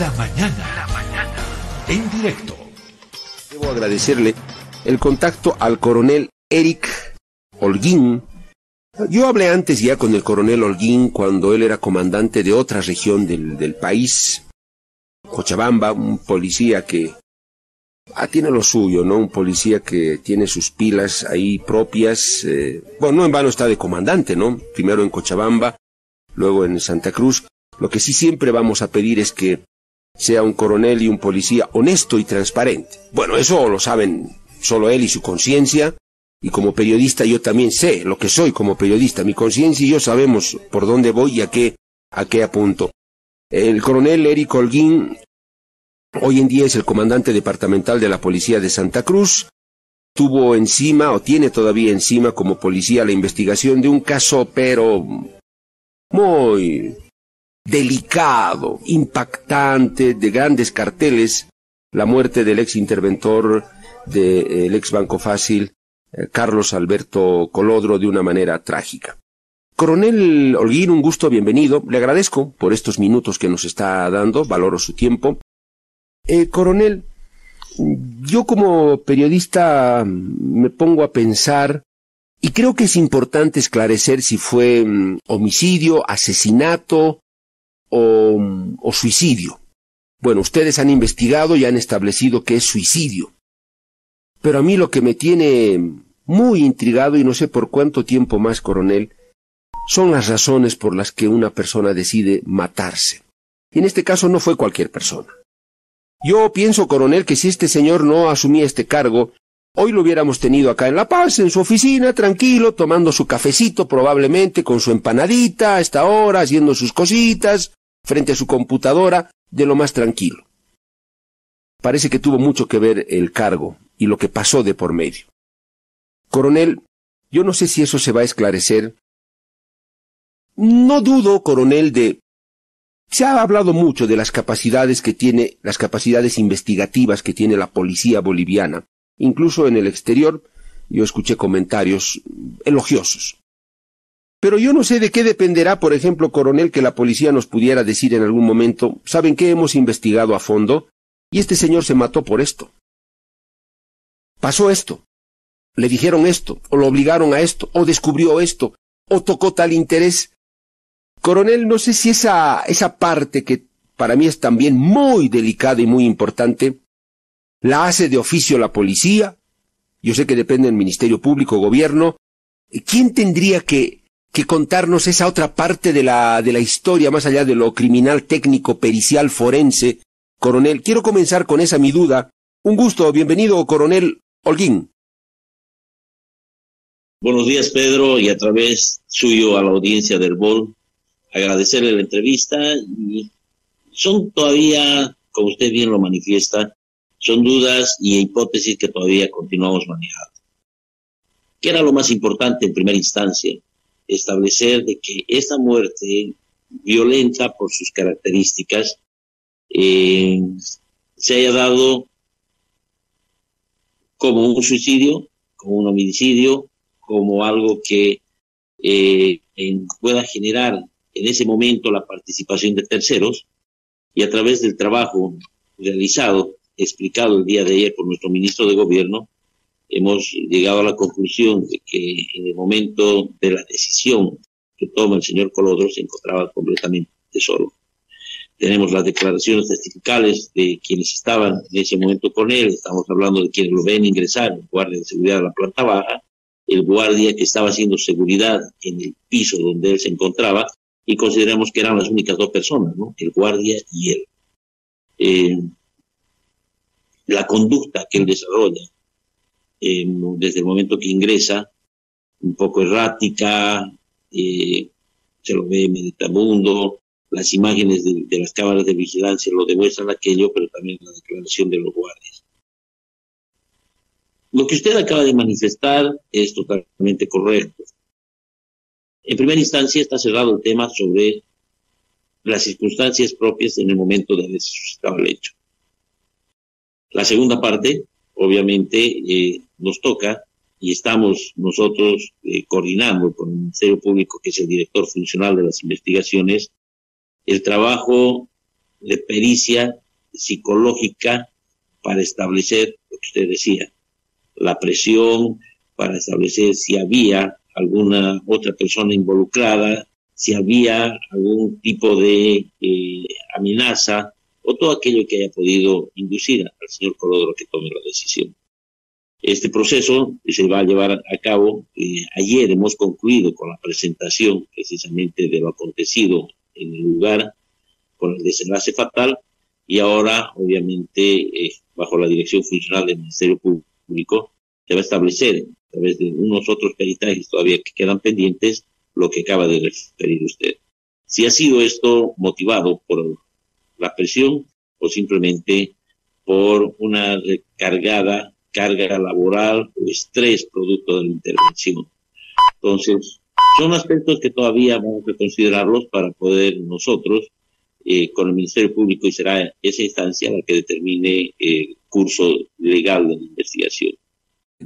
La mañana. La mañana. En directo. Debo agradecerle el contacto al coronel Eric Holguín. Yo hablé antes ya con el coronel Holguín cuando él era comandante de otra región del, del país, Cochabamba, un policía que ah, tiene lo suyo, ¿no? Un policía que tiene sus pilas ahí propias. Eh, bueno, no en vano está de comandante, ¿no? Primero en Cochabamba, luego en Santa Cruz. Lo que sí siempre vamos a pedir es que sea un coronel y un policía honesto y transparente. Bueno, eso lo saben solo él y su conciencia. Y como periodista yo también sé lo que soy como periodista. Mi conciencia y yo sabemos por dónde voy y a qué, a qué apunto. El coronel Eric Holguín hoy en día es el comandante departamental de la Policía de Santa Cruz. Tuvo encima o tiene todavía encima como policía la investigación de un caso pero muy delicado, impactante, de grandes carteles, la muerte del ex interventor del ex Banco Fácil, eh, Carlos Alberto Colodro, de una manera trágica. Coronel Holguín, un gusto, bienvenido. Le agradezco por estos minutos que nos está dando, valoro su tiempo. Eh, coronel, yo como periodista me pongo a pensar y creo que es importante esclarecer si fue mm, homicidio, asesinato o, mm, o suicidio. Bueno, ustedes han investigado y han establecido que es suicidio. Pero a mí lo que me tiene muy intrigado y no sé por cuánto tiempo más, coronel, son las razones por las que una persona decide matarse. Y en este caso no fue cualquier persona. Yo pienso, coronel, que si este señor no asumía este cargo, hoy lo hubiéramos tenido acá en La Paz, en su oficina, tranquilo, tomando su cafecito probablemente, con su empanadita a esta hora, haciendo sus cositas, frente a su computadora, de lo más tranquilo. Parece que tuvo mucho que ver el cargo y lo que pasó de por medio. Coronel, yo no sé si eso se va a esclarecer. No dudo, coronel, de... Se ha hablado mucho de las capacidades que tiene, las capacidades investigativas que tiene la policía boliviana. Incluso en el exterior yo escuché comentarios elogiosos. Pero yo no sé de qué dependerá, por ejemplo, coronel, que la policía nos pudiera decir en algún momento, ¿saben qué hemos investigado a fondo? Y este señor se mató por esto. Pasó esto. Le dijeron esto, o lo obligaron a esto, o descubrió esto, o tocó tal interés. Coronel, no sé si esa, esa parte que para mí es también muy delicada y muy importante, la hace de oficio la policía. Yo sé que depende del Ministerio Público, Gobierno. ¿Quién tendría que, que contarnos esa otra parte de la, de la historia, más allá de lo criminal, técnico, pericial, forense, Coronel, quiero comenzar con esa mi duda. Un gusto, bienvenido, Coronel Holguín. Buenos días, Pedro, y a través suyo a la audiencia del BOL, agradecerle la entrevista. Y son todavía, como usted bien lo manifiesta, son dudas y hipótesis que todavía continuamos manejando. ¿Qué era lo más importante en primera instancia? Establecer de que esta muerte violenta por sus características eh, se haya dado como un suicidio, como un homicidio, como algo que eh, pueda generar en ese momento la participación de terceros y a través del trabajo realizado, explicado el día de ayer por nuestro ministro de Gobierno, hemos llegado a la conclusión de que en el momento de la decisión que toma el señor Colodro se encontraba completamente solo. Tenemos las declaraciones testificales de quienes estaban en ese momento con él. Estamos hablando de quienes lo ven ingresar, el guardia de seguridad de la planta baja, el guardia que estaba haciendo seguridad en el piso donde él se encontraba, y consideramos que eran las únicas dos personas, ¿no? El guardia y él. Eh, la conducta que él desarrolla eh, desde el momento que ingresa, un poco errática, eh, se lo ve meditabundo, las imágenes de, las cámaras de vigilancia lo demuestran aquello, pero también la declaración de los guardias. Lo que usted acaba de manifestar es totalmente correcto. En primera instancia está cerrado el tema sobre las circunstancias propias en el momento de haber suscitado el hecho. La segunda parte, obviamente, eh, nos toca y estamos nosotros eh, coordinando con el Ministerio Público, que es el director funcional de las investigaciones, el trabajo de pericia psicológica para establecer lo que usted decía, la presión, para establecer si había alguna otra persona involucrada, si había algún tipo de eh, amenaza o todo aquello que haya podido inducir al señor Colodro que tome la decisión. Este proceso se va a llevar a cabo. Eh, ayer hemos concluido con la presentación precisamente de lo acontecido en el lugar con el desenlace fatal y ahora, obviamente, eh, bajo la dirección funcional del Ministerio Público, se va a establecer a través de unos otros peritajes todavía que quedan pendientes lo que acaba de referir usted. Si ha sido esto motivado por la presión o simplemente por una recargada carga laboral o estrés producto de la intervención. Entonces, son aspectos que todavía vamos a considerarlos para poder nosotros, eh, con el Ministerio Público, y será esa instancia la que determine el curso legal de la investigación.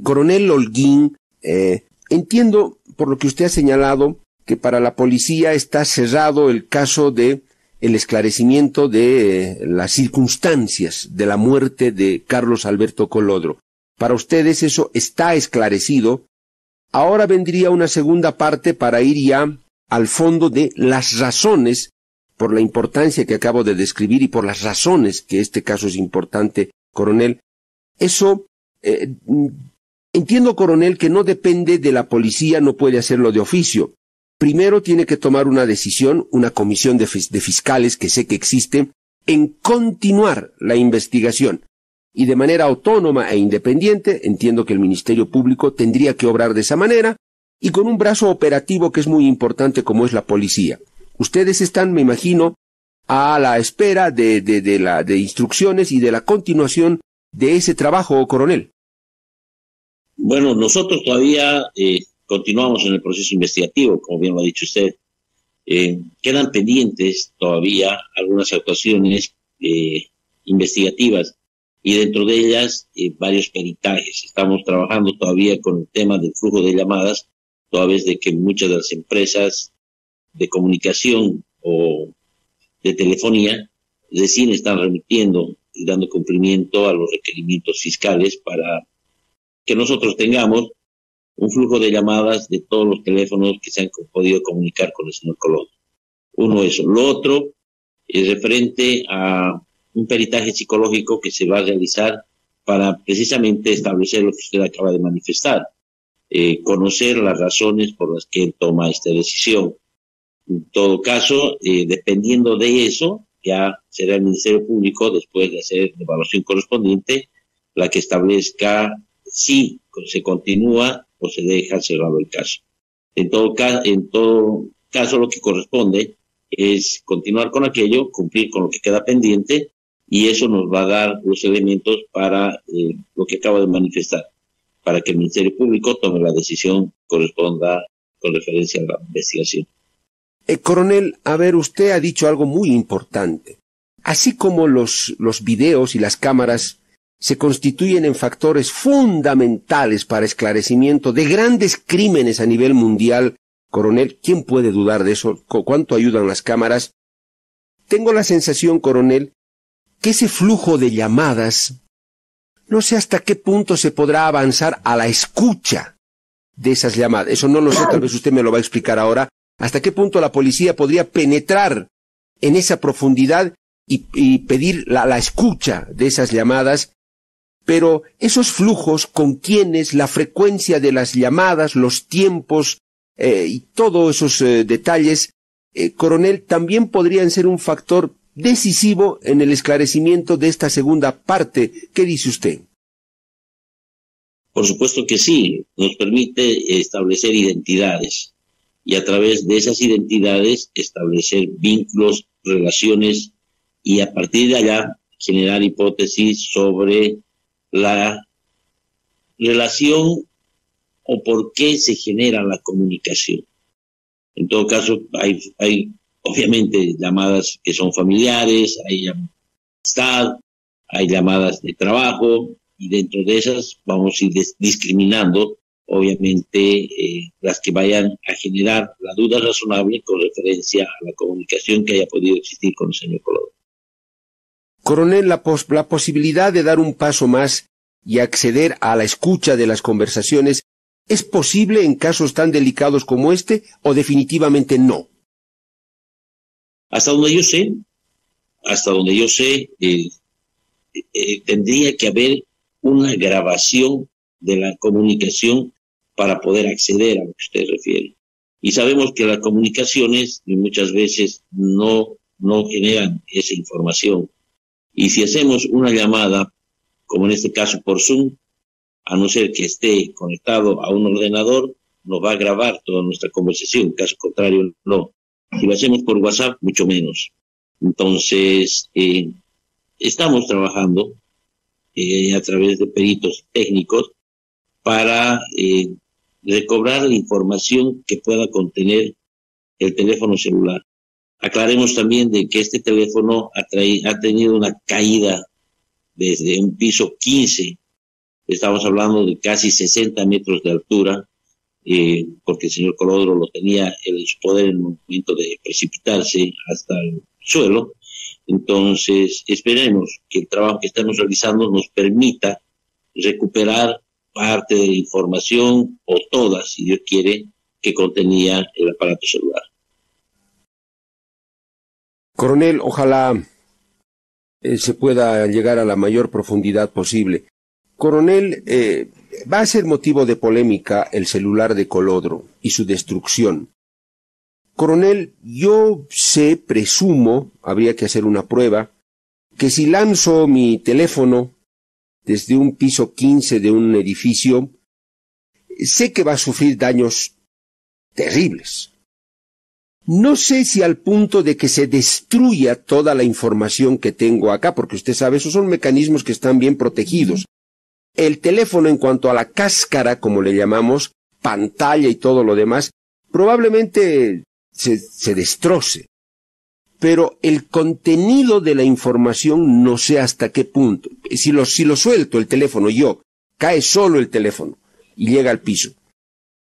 Coronel Holguín, eh, entiendo por lo que usted ha señalado que para la policía está cerrado el caso de el esclarecimiento de eh, las circunstancias de la muerte de Carlos Alberto Colodro. Para ustedes eso está esclarecido. Ahora vendría una segunda parte para ir ya al fondo de las razones, por la importancia que acabo de describir y por las razones que este caso es importante, coronel. Eso, eh, entiendo, coronel, que no depende de la policía, no puede hacerlo de oficio. Primero tiene que tomar una decisión, una comisión de, de fiscales que sé que existe, en continuar la investigación y de manera autónoma e independiente, entiendo que el Ministerio Público tendría que obrar de esa manera, y con un brazo operativo que es muy importante como es la policía. Ustedes están, me imagino, a la espera de, de, la, de instrucciones y de la continuación de ese trabajo, coronel. Bueno, nosotros todavía eh, continuamos en el proceso investigativo, como bien lo ha dicho usted. Eh, quedan pendientes todavía algunas actuaciones eh, investigativas y dentro de ellas eh, varios peritajes. Estamos trabajando todavía con el tema del flujo de llamadas, toda vez de que muchas de las empresas de comunicación o de telefonía recién están remitiendo y dando cumplimiento a los requerimientos fiscales para que nosotros tengamos un flujo de llamadas de todos los teléfonos que se han podido comunicar con el señor Colón. Uno eso. Lo otro es referente a un peritaje psicológico que se va a realizar para precisamente establecer lo que usted acaba de manifestar, eh, conocer las razones por las que él toma esta decisión. En todo caso, eh, dependiendo de eso, ya será el Ministerio Público, después de hacer la evaluación correspondiente, la que establezca si se continúa o se deja cerrado el caso. En todo, en todo caso, lo que corresponde es continuar con aquello, cumplir con lo que queda pendiente y eso nos va a dar los elementos para eh, lo que acabo de manifestar, para que el Ministerio Público tome la decisión corresponda con referencia a la investigación. Eh, coronel, a ver, usted ha dicho algo muy importante. Así como los, los videos y las cámaras se constituyen en factores fundamentales para esclarecimiento de grandes crímenes a nivel mundial, coronel, ¿quién puede dudar de eso? ¿Cuánto ayudan las cámaras? Tengo la sensación, coronel, que ese flujo de llamadas, no sé hasta qué punto se podrá avanzar a la escucha de esas llamadas. Eso no lo sé, tal vez usted me lo va a explicar ahora. Hasta qué punto la policía podría penetrar en esa profundidad y, pedir la, escucha de esas llamadas. Pero esos flujos con quienes la frecuencia de las llamadas, los tiempos eh, y todos esos eh, detalles, eh, coronel, también podrían ser un factor decisivo en el esclarecimiento de esta segunda parte. ¿Qué dice usted? Por supuesto que sí, nos permite establecer identidades y a través de esas identidades establecer vínculos, relaciones y a partir de allá generar hipótesis sobre la relación o por qué se genera la comunicación. En todo caso, hay, obviamente llamadas que son familiares, hay amistad, hay llamadas de trabajo y dentro de esas vamos a ir discriminando obviamente eh, las que vayan a generar la duda razonable con referencia a la comunicación que haya podido existir con el señor Colodro. Coronel, la, la posibilidad de dar un paso más y acceder a la escucha de las conversaciones ¿Es posible en casos tan delicados como este o definitivamente no? Hasta donde yo sé, hasta donde yo sé, eh, eh, tendría que haber una grabación de la comunicación para poder acceder a lo que usted refiere. Y sabemos que las comunicaciones muchas veces no, no generan esa información. Y si hacemos una llamada, como en este caso por Zoom, a no ser que esté conectado a un ordenador, nos va a grabar toda nuestra conversación, caso contrario, no. Si lo hacemos por WhatsApp, mucho menos. Entonces, eh, estamos trabajando eh, a través de peritos técnicos para eh, recobrar la información que pueda contener el teléfono celular. Aclaremos también de que este teléfono ha, tenido una caída desde un piso 15 Estamos hablando de casi 60 metros de altura, eh, porque el señor Colodro lo tenía en su poder en el momento de precipitarse hasta el suelo. Entonces, esperemos que el trabajo que estamos realizando nos permita recuperar parte de la información o toda, si Dios quiere, que contenía el aparato celular. Coronel, ojalá eh, se pueda llegar a la mayor profundidad posible. Coronel, eh, va a ser motivo de polémica el celular de Colodro y su destrucción. Coronel, yo sé, presumo, habría que hacer una prueba, que si lanzo mi teléfono desde un piso 15 de un edificio, sé que va a sufrir daños terribles. No sé si al punto de que se destruya toda la información que tengo acá, porque usted sabe, esos son mecanismos que están bien protegidos. El teléfono en cuanto a la cáscara, como le llamamos, pantalla y todo lo demás, probablemente se, se destroce. Pero el contenido de la información no sé hasta qué punto. Si lo, si lo suelto el teléfono yo, cae solo el teléfono y llega al piso.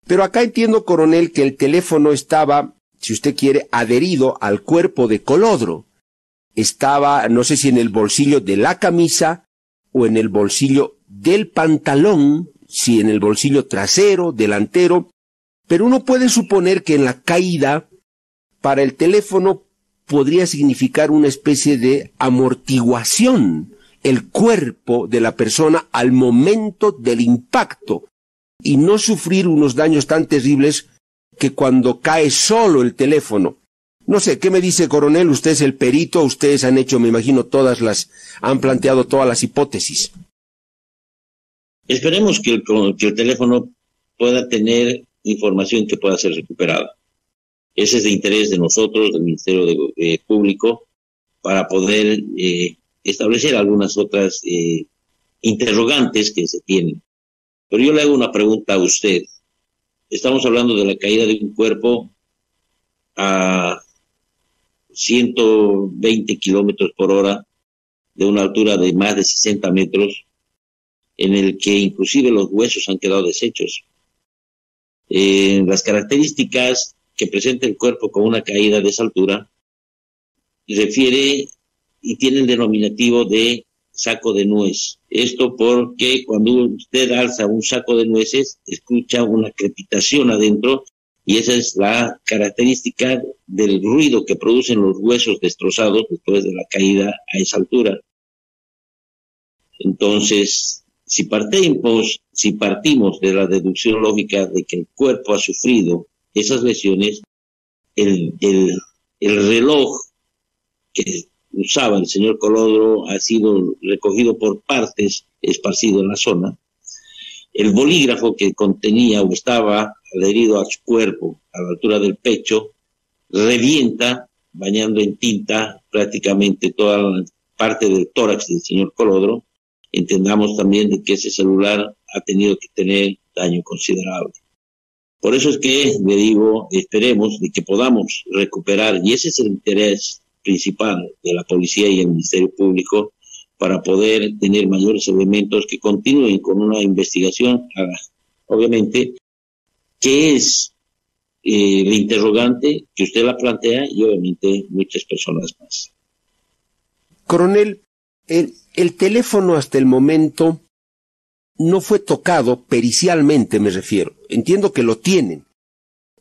Pero acá entiendo, coronel, que el teléfono estaba, si usted quiere, adherido al cuerpo de Colodro. Estaba, no sé si en el bolsillo de la camisa o en el bolsillo del pantalón, si en el bolsillo trasero, delantero, pero uno puede suponer que en la caída, para el teléfono podría significar una especie de amortiguación, el cuerpo de la persona al momento del impacto, y no sufrir unos daños tan terribles que cuando cae solo el teléfono. No sé, ¿qué me dice coronel? Usted es el perito, ustedes han hecho, me imagino, todas las, han planteado todas las hipótesis. Esperemos que el, teléfono pueda tener información que pueda ser recuperada. Ese es de interés de nosotros, del Ministerio de, Público, para poder eh, establecer algunas otras eh, interrogantes que se tienen. Pero yo le hago una pregunta a usted. Estamos hablando de la caída de un cuerpo a 120 kilómetros por hora, de una altura de más de 60 metros, en el que inclusive los huesos han quedado deshechos. Eh, las características que presenta el cuerpo con una caída de esa altura refiere y tiene el denominativo de saco de nuez. Esto porque cuando usted alza un saco de nueces, escucha una crepitación adentro y esa es la característica del ruido que producen los huesos destrozados después de la caída a esa altura. Entonces, si partimos, si partimos de la deducción lógica de que el cuerpo ha sufrido esas lesiones, el, el, el reloj que usaba el señor Colodro ha sido recogido por partes, esparcido en la zona. El bolígrafo que contenía o estaba adherido a su cuerpo a la altura del pecho revienta, bañando en tinta prácticamente toda la parte del tórax del señor Colodro entendamos también de que ese celular ha tenido que tener daño considerable. Por eso es que le digo, esperemos de que podamos recuperar, y ese es el interés principal de la policía y el Ministerio Público, para poder tener mayores elementos que continúen con una investigación, obviamente, que es eh, el interrogante que usted la plantea y obviamente muchas personas más. Coronel, El, el teléfono hasta el momento no fue tocado pericialmente, me refiero. Entiendo que lo tienen.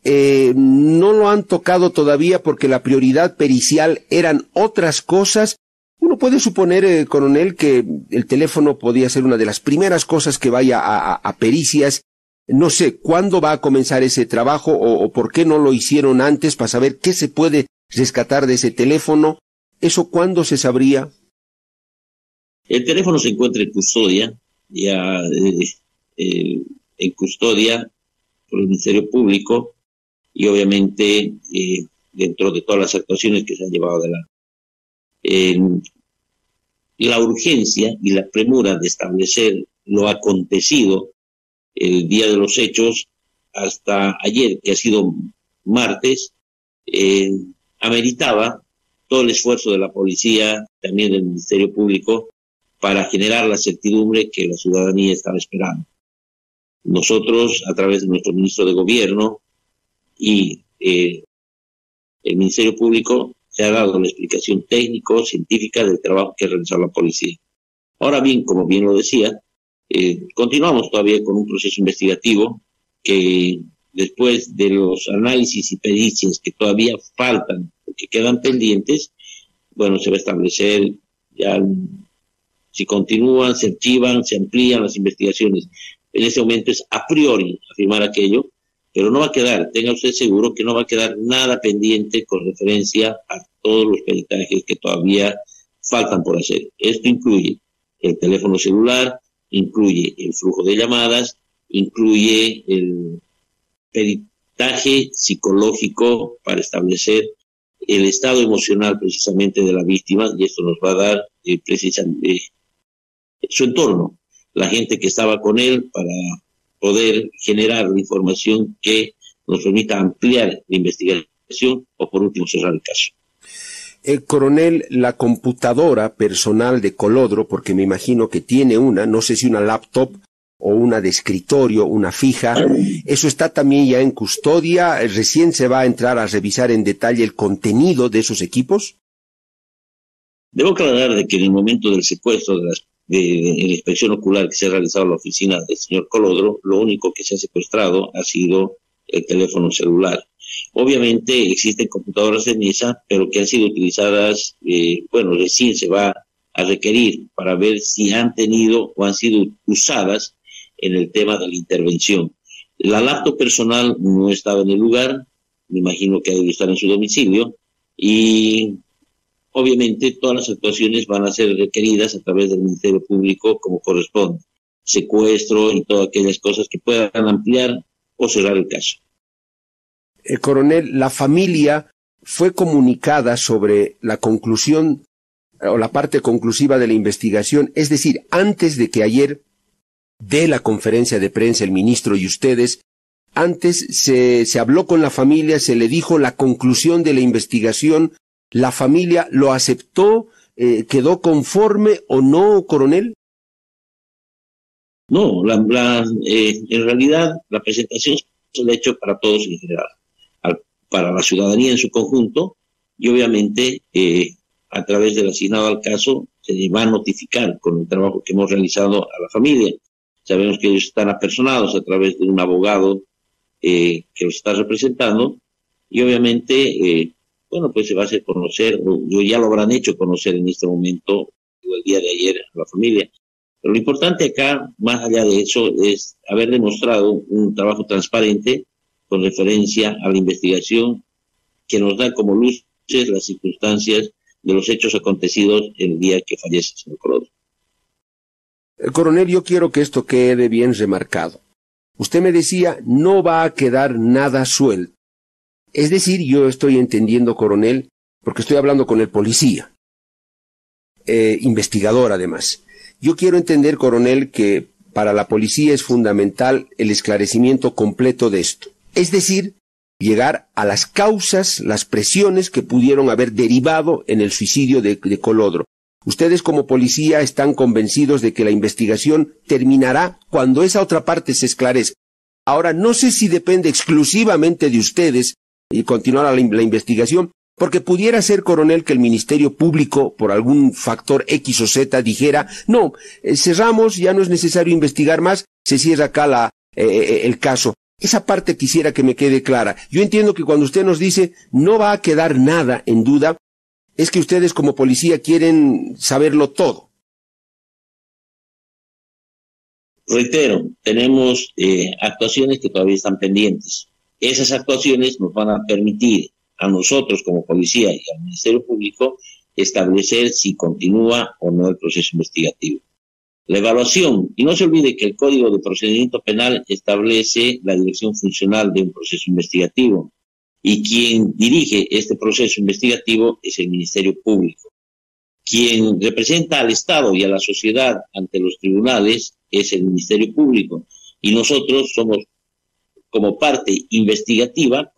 Eh, no lo han tocado todavía porque la prioridad pericial eran otras cosas. Uno puede suponer, eh, coronel, que el teléfono podía ser una de las primeras cosas que vaya a, pericias. No sé cuándo va a comenzar ese trabajo o, por qué no lo hicieron antes para saber qué se puede rescatar de ese teléfono. ¿Eso cuándo se sabría? El teléfono se encuentra en custodia ya eh, en custodia por el Ministerio Público y obviamente eh, dentro de todas las actuaciones que se han llevado adelante. la urgencia y la premura de establecer lo acontecido el día de los hechos hasta ayer, que ha sido martes, ameritaba todo el esfuerzo de la policía, también del Ministerio Público, para generar la certidumbre que la ciudadanía estaba esperando. Nosotros, a través de nuestro ministro de Gobierno y eh, el Ministerio Público, se ha dado la explicación técnico, científica del trabajo que ha realizado la policía. Ahora bien, como bien lo decía, eh, continuamos todavía con un proceso investigativo que después de los análisis y pericias que todavía faltan, que quedan pendientes, bueno, se va a establecer ya si continúan, se archivan, se amplían las investigaciones. En ese momento es a priori afirmar aquello, pero no va a quedar, tenga usted seguro que no va a quedar nada pendiente con referencia a todos los peritajes que todavía faltan por hacer. Esto incluye el teléfono celular, incluye el flujo de llamadas, incluye el peritaje psicológico para establecer el estado emocional precisamente de la víctima y esto nos va a dar eh, precisamente su entorno, la gente que estaba con él para poder generar la información que nos permita ampliar la investigación o por último cerrar el caso. El coronel, la computadora personal de Colodro, porque me imagino que tiene una, no sé si una laptop o una de escritorio, una fija, eso está también ya en custodia, recién se va a entrar a revisar en detalle el contenido de esos equipos. Debo aclarar de que en el momento del secuestro de las de, la inspección ocular que se ha realizado en la oficina del señor Colodro, lo único que se ha secuestrado ha sido el teléfono celular. Obviamente existen computadoras de mesa, pero que han sido utilizadas, eh, bueno, recién se va a requerir para ver si han tenido o han sido usadas en el tema de la intervención. La laptop personal no estaba en el lugar, me imagino que ha de estar en su domicilio, y obviamente todas las actuaciones van a ser requeridas a través del Ministerio Público como corresponde, secuestro y todas aquellas cosas que puedan ampliar o cerrar el caso. El coronel, la familia fue comunicada sobre la conclusión o la parte conclusiva de la investigación, es decir, antes de que ayer dé la conferencia de prensa el ministro y ustedes, antes se, se habló con la familia, se le dijo la conclusión de la investigación ¿La familia lo aceptó? Eh, ¿Quedó conforme o no, coronel? No, la, eh, en realidad la presentación se ha hecho para todos en general, para la ciudadanía en su conjunto y obviamente eh, a través del asignado al caso se va a notificar con el trabajo que hemos realizado a la familia. Sabemos que ellos están apersonados a través de un abogado que los está representando y obviamente bueno, pues se va a hacer conocer, o ya lo habrán hecho conocer en este momento, o el día de ayer, a la familia. Pero lo importante acá, más allá de eso, es haber demostrado un trabajo transparente con referencia a la investigación que nos da como luces las circunstancias de los hechos acontecidos el día que fallece el señor Colodro. El coronel, yo quiero que esto quede bien remarcado. Usted me decía, no va a quedar nada suelto. Es decir, yo estoy entendiendo, coronel, porque estoy hablando con el policía, eh, investigador además. Yo quiero entender, coronel, que para la policía es fundamental el esclarecimiento completo de esto. Es decir, llegar a las causas, las presiones que pudieron haber derivado en el suicidio de, de, Colodro. Ustedes como policía están convencidos de que la investigación terminará cuando esa otra parte se esclarezca. Ahora, no sé si depende exclusivamente de ustedes y continuar la, investigación, Porque pudiera ser, coronel, que el Ministerio Público, por algún factor X o Z, dijera, no, eh, cerramos, ya no es necesario investigar más, se cierra acá la, eh, eh, el caso. Esa parte quisiera que me quede clara. Yo entiendo que cuando usted nos dice no va a quedar nada en duda, es que ustedes como policía quieren saberlo todo. Reitero, tenemos actuaciones que todavía están pendientes. Esas actuaciones nos van a permitir a nosotros como policía y al Ministerio Público establecer si continúa o no el proceso investigativo. La evaluación, y no se olvide que el Código de Procedimiento Penal establece la dirección funcional de un proceso investigativo y quien dirige este proceso investigativo es el Ministerio Público. Quien representa al Estado y a la sociedad ante los tribunales es el Ministerio Público y nosotros somos como parte investigativa,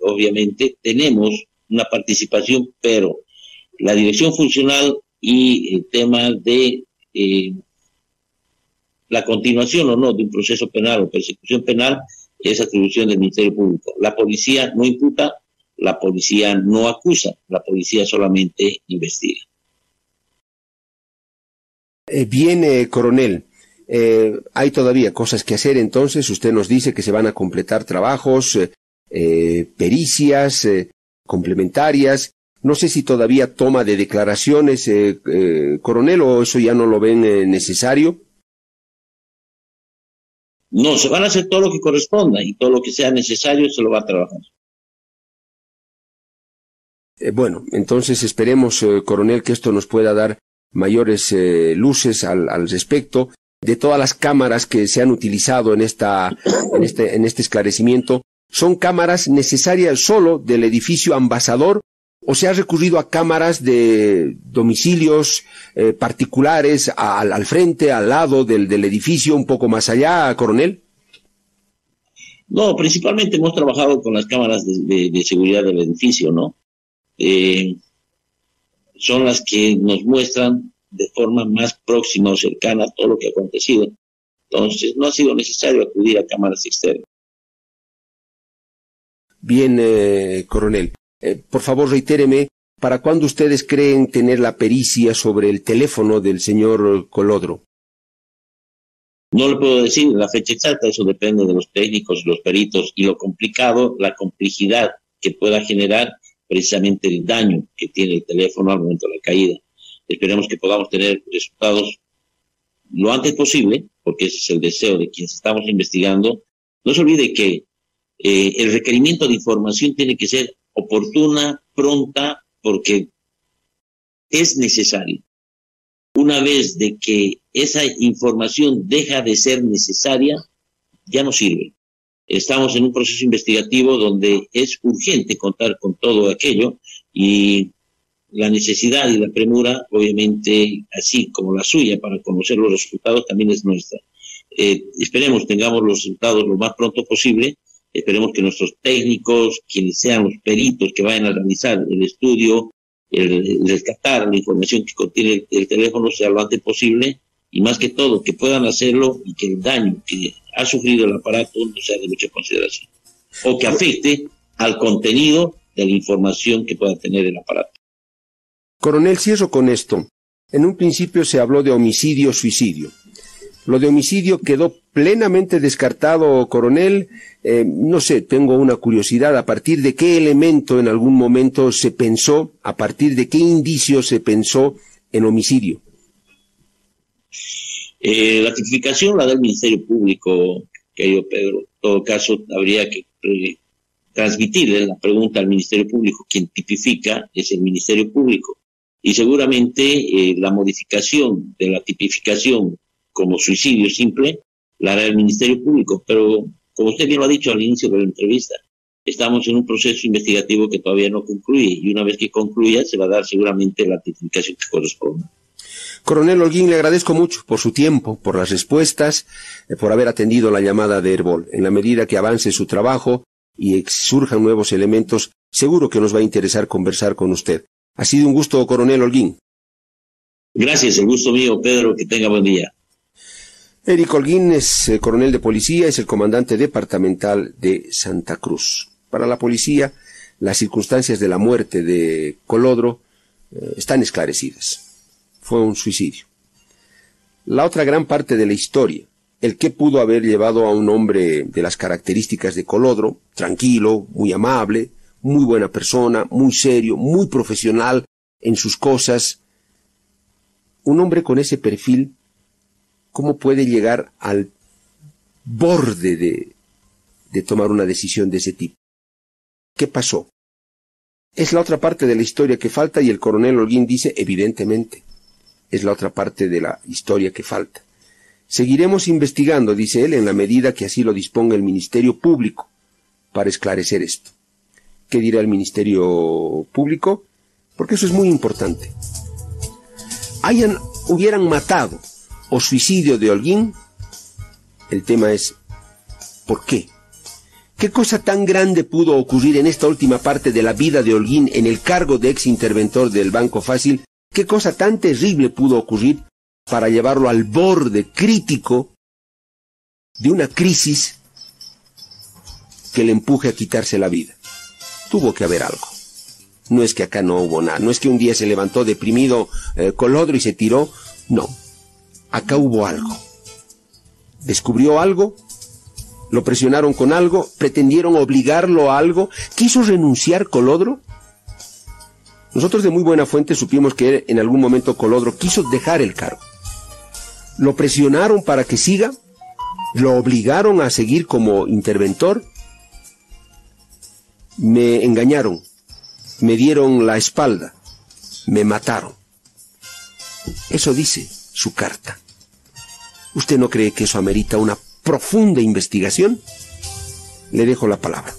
obviamente tenemos una participación, pero la dirección funcional y el tema de eh, la continuación o no de un proceso penal o persecución penal es atribución del Ministerio Público. La policía no imputa, la policía no acusa, la policía solamente investiga. Eh, bien, coronel. Eh, hay todavía cosas que hacer, entonces usted nos dice que se van a completar trabajos, eh, eh, pericias complementarias. No sé si todavía toma de declaraciones, coronel, o eso ya no lo ven necesario. No, se van a hacer todo lo que corresponda y todo lo que sea necesario se lo va a trabajar. bueno, entonces esperemos, coronel, que esto nos pueda dar mayores luces al, al respecto de todas las cámaras que se han utilizado en esta, en este, en este esclarecimiento, son cámaras necesarias solo del edificio ambasador o se ha recurrido a cámaras de domicilios eh, particulares al, al, frente, al lado del, del, edificio, un poco más allá, coronel? No, principalmente hemos trabajado con las cámaras de, de, seguridad del edificio, ¿no? Eh, son las que nos muestran de forma más próxima o cercana a todo lo que ha acontecido. Entonces, no ha sido necesario acudir a cámaras externas. Bien, eh, coronel. Eh, por favor, reitéreme, ¿para cuándo ustedes creen tener la pericia sobre el teléfono del señor Colodro? No le puedo decir la fecha exacta, eso depende de los técnicos, los peritos y lo complicado, la complejidad que pueda generar precisamente el daño que tiene el teléfono al momento de la caída. Esperemos que podamos tener resultados lo antes posible, porque ese es el deseo de quienes estamos investigando. No se olvide que eh, el requerimiento de información tiene que ser oportuna, pronta, porque es necesario. Una vez de que esa información deja de ser necesaria, ya no sirve. Estamos en un proceso investigativo donde es urgente contar con todo aquello y la necesidad y la premura, obviamente, así como la suya para conocer los resultados, también es nuestra. Eh, esperemos tengamos los resultados lo más pronto posible. Esperemos que nuestros técnicos, quienes sean los peritos que vayan a realizar el estudio, el, rescatar la información que contiene el, teléfono sea lo antes posible y más que todo que puedan hacerlo y que el daño que ha sufrido el aparato no sea de mucha consideración o que afecte al contenido de la información que pueda tener el aparato. Coronel, cierro con esto. En un principio se habló de homicidio-suicidio. Lo de homicidio quedó plenamente descartado, coronel. Eh, no sé, tengo una curiosidad. ¿A partir de qué elemento en algún momento se pensó, a partir de qué indicio se pensó en homicidio? Eh, la tipificación la del Ministerio Público, querido Pedro. En todo caso, habría que eh, transmitirle la pregunta al Ministerio Público. Quien tipifica es el Ministerio Público y seguramente eh, la modificación de la tipificación como suicidio simple la hará el Ministerio Público, pero como usted bien lo ha dicho al inicio de la entrevista, estamos en un proceso investigativo que todavía no concluye y una vez que concluya se va a dar seguramente la tipificación que corresponde. Coronel Holguín, le agradezco mucho por su tiempo, por las respuestas, eh, por haber atendido la llamada de Herbol. En la medida que avance su trabajo y surjan nuevos elementos, seguro que nos va a interesar conversar con usted. Ha sido un gusto, coronel Holguín. Gracias, el gusto mío, Pedro, que tenga buen día. Eric Holguín es el coronel de policía, es el comandante departamental de Santa Cruz. Para la policía, las circunstancias de la muerte de Colodro eh, están esclarecidas. Fue un suicidio. La otra gran parte de la historia, el que pudo haber llevado a un hombre de las características de Colodro, tranquilo, muy amable, muy buena persona, muy serio, muy profesional en sus cosas, un hombre con ese perfil, ¿cómo puede llegar al borde de, de tomar una decisión de ese tipo? ¿Qué pasó? Es la otra parte de la historia que falta y el coronel Holguín dice, evidentemente, es la otra parte de la historia que falta. Seguiremos investigando, dice él, en la medida que así lo disponga el Ministerio Público para esclarecer esto. ¿Qué dirá el Ministerio Público? Porque eso es muy importante. Hayan, hubieran matado o suicidio de Holguín, el tema es ¿por qué? ¿Qué cosa tan grande pudo ocurrir en esta última parte de la vida de Holguín en el cargo de ex interventor del Banco Fácil? ¿Qué cosa tan terrible pudo ocurrir para llevarlo al borde crítico de una crisis que le empuje a quitarse la vida? Tuvo que haber algo. No es que acá no hubo nada, no es que un día se levantó deprimido eh, Colodro y se tiró, no. Acá hubo algo. Descubrió algo lo presionaron con algo, pretendieron obligarlo a algo, quiso renunciar Colodro. Nosotros de muy buena fuente supimos que en algún momento Colodro quiso dejar el cargo. Lo presionaron para que siga, lo obligaron a seguir como interventor, me engañaron, me dieron la espalda, me mataron. Eso dice su carta. ¿Usted no cree que eso amerita una profunda investigación, le dejo la palabra.